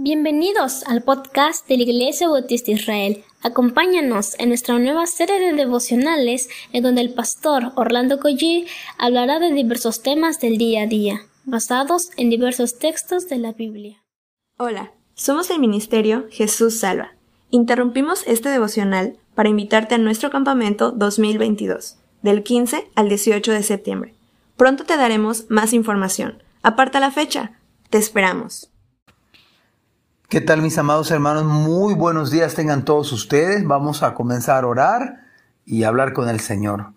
Bienvenidos al podcast de la Iglesia Bautista Israel. Acompáñanos en nuestra nueva serie de devocionales en donde el pastor Orlando Collie hablará de diversos temas del día a día, basados en diversos textos de la Biblia. Hola, somos el Ministerio Jesús Salva. Interrumpimos este devocional para invitarte a nuestro campamento 2022, del 15 al 18 de septiembre. Pronto te daremos más información. Aparta la fecha. Te esperamos. ¿Qué tal mis amados hermanos? Muy buenos días tengan todos ustedes. Vamos a comenzar a orar y hablar con el Señor.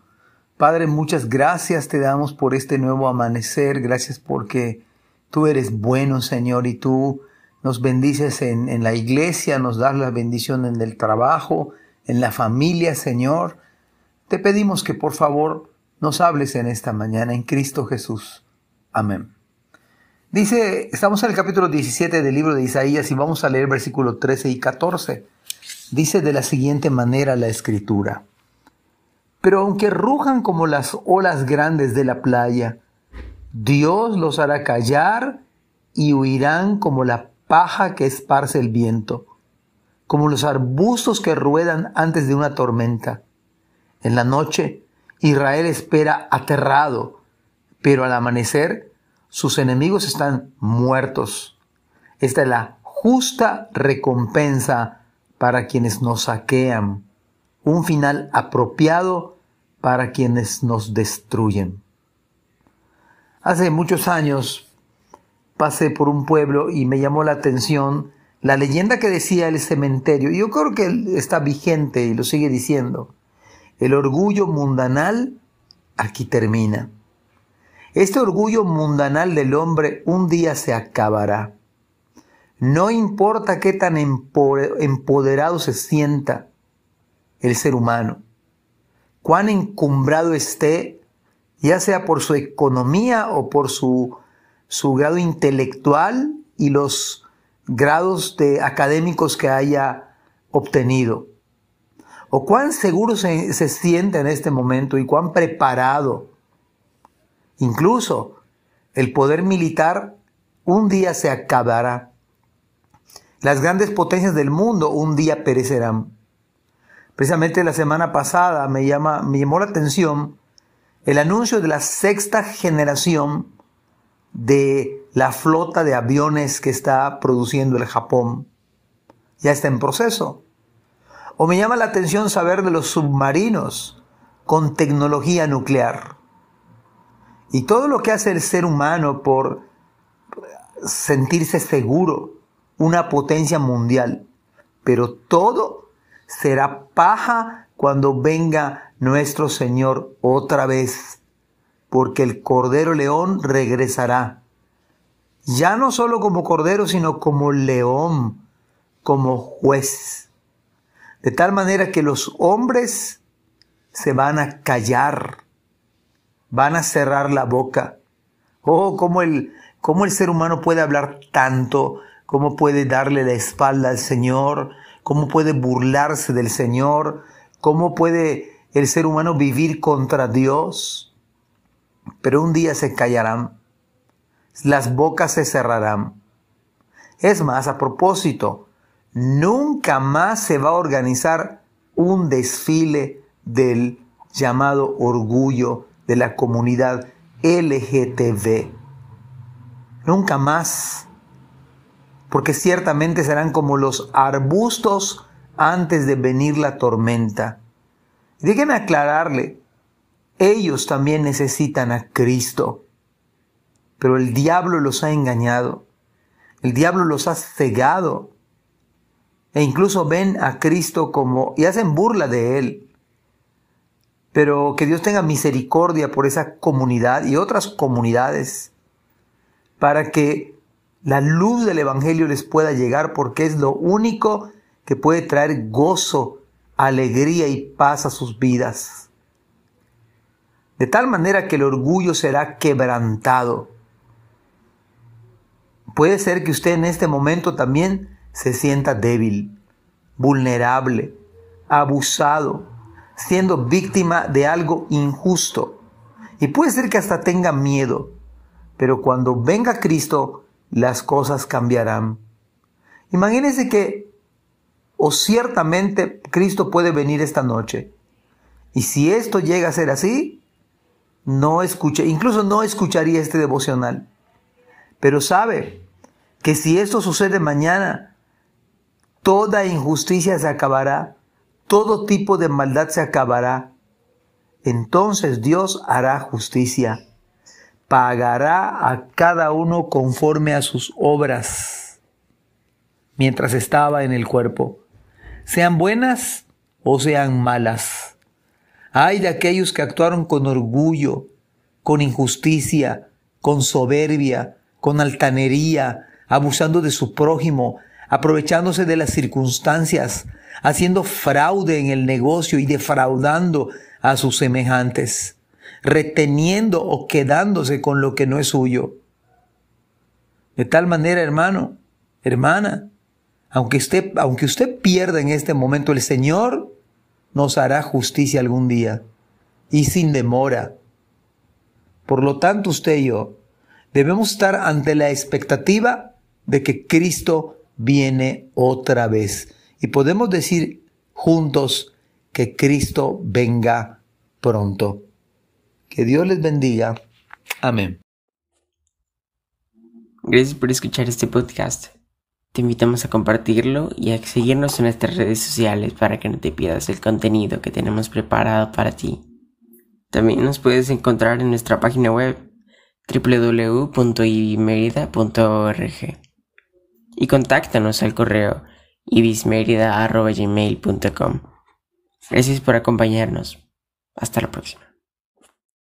Padre, muchas gracias te damos por este nuevo amanecer. Gracias porque tú eres bueno, Señor, y tú nos bendices en, en la iglesia, nos das la bendición en el trabajo, en la familia, Señor. Te pedimos que por favor nos hables en esta mañana en Cristo Jesús. Amén. Dice, estamos en el capítulo 17 del libro de Isaías y vamos a leer versículos 13 y 14. Dice de la siguiente manera la escritura. Pero aunque rujan como las olas grandes de la playa, Dios los hará callar y huirán como la paja que esparce el viento, como los arbustos que ruedan antes de una tormenta. En la noche, Israel espera aterrado, pero al amanecer, sus enemigos están muertos. Esta es la justa recompensa para quienes nos saquean, un final apropiado para quienes nos destruyen. Hace muchos años pasé por un pueblo y me llamó la atención la leyenda que decía el cementerio. Yo creo que está vigente y lo sigue diciendo. El orgullo mundanal aquí termina. Este orgullo mundanal del hombre un día se acabará. No importa qué tan empoderado se sienta el ser humano, cuán encumbrado esté, ya sea por su economía o por su, grado intelectual y los grados de académicos que haya obtenido, o cuán seguro se, se siente en este momento y cuán preparado Incluso el poder militar un día se acabará. Las grandes potencias del mundo un día perecerán. Precisamente la semana pasada me, llama, me llamó la atención el anuncio de la sexta generación de la flota de aviones que está produciendo el Japón. Ya está en proceso. O me llama la atención saber de los submarinos con tecnología nuclear. Y todo lo que hace el ser humano por sentirse seguro, una potencia mundial. Pero todo será paja cuando venga nuestro Señor otra vez, porque el Cordero León regresará. Ya no solo como Cordero, sino como León, como juez. De tal manera que los hombres se van a callar van a cerrar la boca. Oh, cómo el, cómo el ser humano puede hablar tanto, cómo puede darle la espalda al Señor, cómo puede burlarse del Señor, cómo puede el ser humano vivir contra Dios. Pero un día se callarán, las bocas se cerrarán. Es más, a propósito, nunca más se va a organizar un desfile del llamado orgullo de la comunidad LGTB. Nunca más, porque ciertamente serán como los arbustos antes de venir la tormenta. Déjeme aclararle, ellos también necesitan a Cristo, pero el diablo los ha engañado, el diablo los ha cegado, e incluso ven a Cristo como y hacen burla de él. Pero que Dios tenga misericordia por esa comunidad y otras comunidades para que la luz del Evangelio les pueda llegar porque es lo único que puede traer gozo, alegría y paz a sus vidas. De tal manera que el orgullo será quebrantado. Puede ser que usted en este momento también se sienta débil, vulnerable, abusado, siendo víctima de algo injusto. Y puede ser que hasta tenga miedo, pero cuando venga Cristo, las cosas cambiarán. Imagínense que, o ciertamente Cristo puede venir esta noche. Y si esto llega a ser así, no escuche, incluso no escucharía este devocional. Pero sabe que si esto sucede mañana, toda injusticia se acabará, todo tipo de maldad se acabará. Entonces Dios hará justicia, pagará a cada uno conforme a sus obras, mientras estaba en el cuerpo, sean buenas o sean malas. Hay de aquellos que actuaron con orgullo, con injusticia, con soberbia, con altanería, abusando de su prójimo, aprovechándose de las circunstancias, haciendo fraude en el negocio y defraudando a sus semejantes, reteniendo o quedándose con lo que no es suyo. De tal manera, hermano, hermana, aunque usted, aunque usted pierda en este momento, el Señor nos hará justicia algún día y sin demora. Por lo tanto, usted y yo debemos estar ante la expectativa de que Cristo viene otra vez. Y podemos decir juntos que Cristo venga pronto. Que Dios les bendiga. Amén. Gracias por escuchar este podcast. Te invitamos a compartirlo y a seguirnos en nuestras redes sociales para que no te pierdas el contenido que tenemos preparado para ti. También nos puedes encontrar en nuestra página web www.ibismerida.org y contáctanos al correo ibismerida.gmail.com. Gracias por acompañarnos. Hasta la próxima.